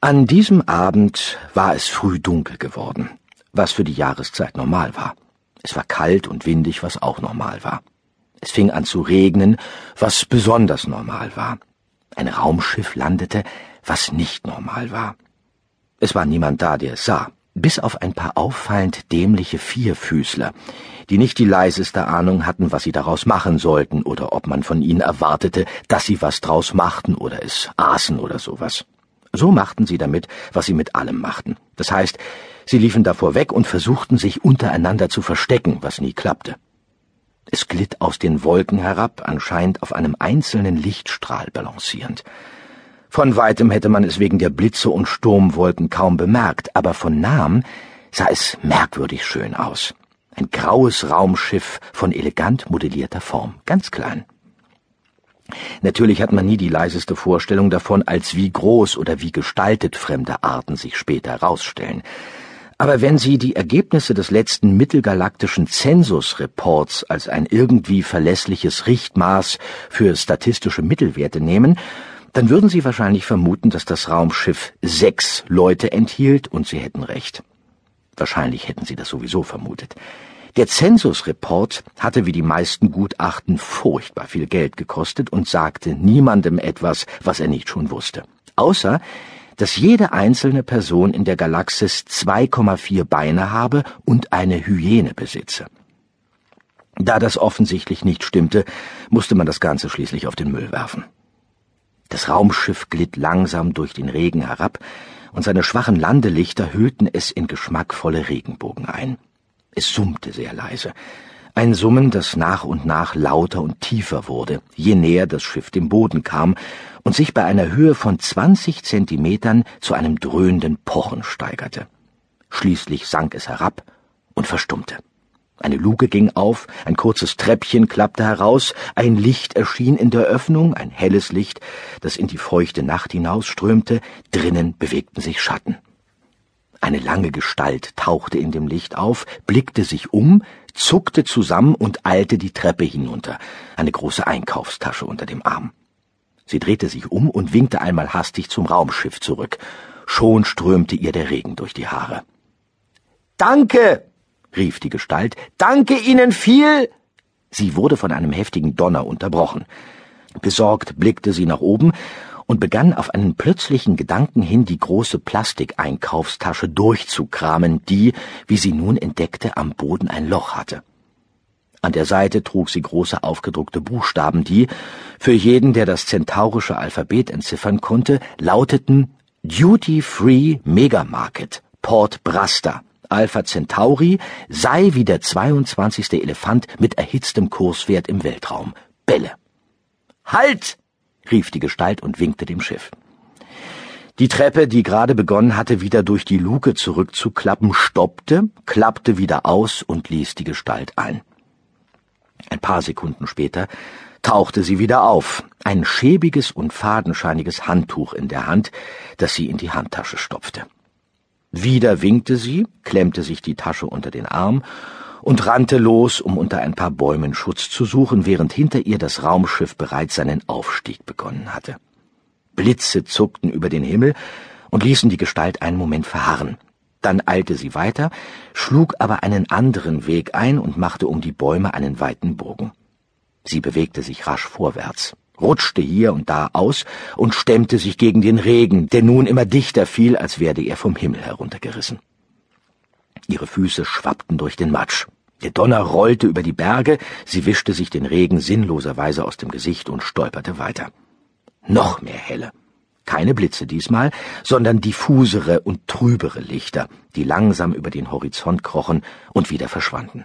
An diesem Abend war es früh dunkel geworden, was für die Jahreszeit normal war. Es war kalt und windig, was auch normal war. Es fing an zu regnen, was besonders normal war. Ein Raumschiff landete, was nicht normal war. Es war niemand da, der es sah, bis auf ein paar auffallend dämliche Vierfüßler, die nicht die leiseste Ahnung hatten, was sie daraus machen sollten oder ob man von ihnen erwartete, dass sie was draus machten oder es aßen oder sowas. So machten sie damit, was sie mit allem machten. Das heißt, sie liefen davor weg und versuchten sich untereinander zu verstecken, was nie klappte. Es glitt aus den Wolken herab, anscheinend auf einem einzelnen Lichtstrahl balancierend. Von weitem hätte man es wegen der Blitze und Sturmwolken kaum bemerkt, aber von nahem sah es merkwürdig schön aus. Ein graues Raumschiff von elegant modellierter Form, ganz klein. Natürlich hat man nie die leiseste Vorstellung davon, als wie groß oder wie gestaltet fremde Arten sich später herausstellen. Aber wenn Sie die Ergebnisse des letzten mittelgalaktischen Zensusreports als ein irgendwie verlässliches Richtmaß für statistische Mittelwerte nehmen, dann würden Sie wahrscheinlich vermuten, dass das Raumschiff sechs Leute enthielt und Sie hätten recht. Wahrscheinlich hätten Sie das sowieso vermutet. Der Zensusreport hatte wie die meisten Gutachten furchtbar viel Geld gekostet und sagte niemandem etwas, was er nicht schon wusste. Außer, dass jede einzelne Person in der Galaxis 2,4 Beine habe und eine Hyäne besitze. Da das offensichtlich nicht stimmte, musste man das Ganze schließlich auf den Müll werfen. Das Raumschiff glitt langsam durch den Regen herab, und seine schwachen Landelichter hüllten es in geschmackvolle Regenbogen ein. Es summte sehr leise. Ein Summen, das nach und nach lauter und tiefer wurde, je näher das Schiff dem Boden kam und sich bei einer Höhe von zwanzig Zentimetern zu einem dröhnenden Pochen steigerte. Schließlich sank es herab und verstummte. Eine Luke ging auf, ein kurzes Treppchen klappte heraus, ein Licht erschien in der Öffnung, ein helles Licht, das in die feuchte Nacht hinausströmte, drinnen bewegten sich Schatten. Eine lange Gestalt tauchte in dem Licht auf, blickte sich um, zuckte zusammen und eilte die Treppe hinunter, eine große Einkaufstasche unter dem Arm. Sie drehte sich um und winkte einmal hastig zum Raumschiff zurück. Schon strömte ihr der Regen durch die Haare. Danke, rief die Gestalt, danke Ihnen viel. Sie wurde von einem heftigen Donner unterbrochen. Besorgt blickte sie nach oben und begann auf einen plötzlichen Gedanken hin die große Plastikeinkaufstasche durchzukramen, die, wie sie nun entdeckte, am Boden ein Loch hatte. An der Seite trug sie große aufgedruckte Buchstaben, die, für jeden, der das zentaurische Alphabet entziffern konnte, lauteten Duty Free Megamarket, Port Brasta, Alpha Centauri, sei wie der 22. Elefant mit erhitztem Kurswert im Weltraum. Bälle. Halt! Rief die Gestalt und winkte dem Schiff. Die Treppe, die gerade begonnen hatte, wieder durch die Luke zurückzuklappen, stoppte, klappte wieder aus und ließ die Gestalt ein. Ein paar Sekunden später tauchte sie wieder auf, ein schäbiges und fadenscheiniges Handtuch in der Hand, das sie in die Handtasche stopfte. Wieder winkte sie, klemmte sich die Tasche unter den Arm und rannte los, um unter ein paar Bäumen Schutz zu suchen, während hinter ihr das Raumschiff bereits seinen Aufstieg begonnen hatte. Blitze zuckten über den Himmel und ließen die Gestalt einen Moment verharren. Dann eilte sie weiter, schlug aber einen anderen Weg ein und machte um die Bäume einen weiten Bogen. Sie bewegte sich rasch vorwärts, rutschte hier und da aus und stemmte sich gegen den Regen, der nun immer dichter fiel, als werde er vom Himmel heruntergerissen. Ihre Füße schwappten durch den Matsch. Der Donner rollte über die Berge, sie wischte sich den Regen sinnloserweise aus dem Gesicht und stolperte weiter. Noch mehr helle. Keine Blitze diesmal, sondern diffusere und trübere Lichter, die langsam über den Horizont krochen und wieder verschwanden.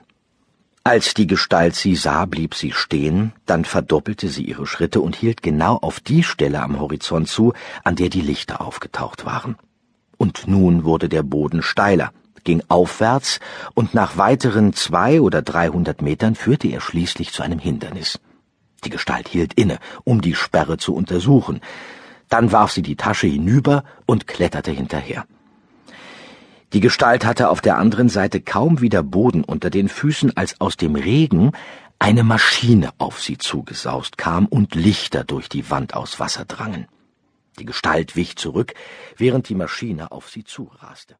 Als die Gestalt sie sah, blieb sie stehen, dann verdoppelte sie ihre Schritte und hielt genau auf die Stelle am Horizont zu, an der die Lichter aufgetaucht waren. Und nun wurde der Boden steiler ging aufwärts und nach weiteren zwei oder dreihundert Metern führte er schließlich zu einem Hindernis. Die Gestalt hielt inne, um die Sperre zu untersuchen. Dann warf sie die Tasche hinüber und kletterte hinterher. Die Gestalt hatte auf der anderen Seite kaum wieder Boden unter den Füßen, als aus dem Regen eine Maschine auf sie zugesaust kam und Lichter durch die Wand aus Wasser drangen. Die Gestalt wich zurück, während die Maschine auf sie zuraste.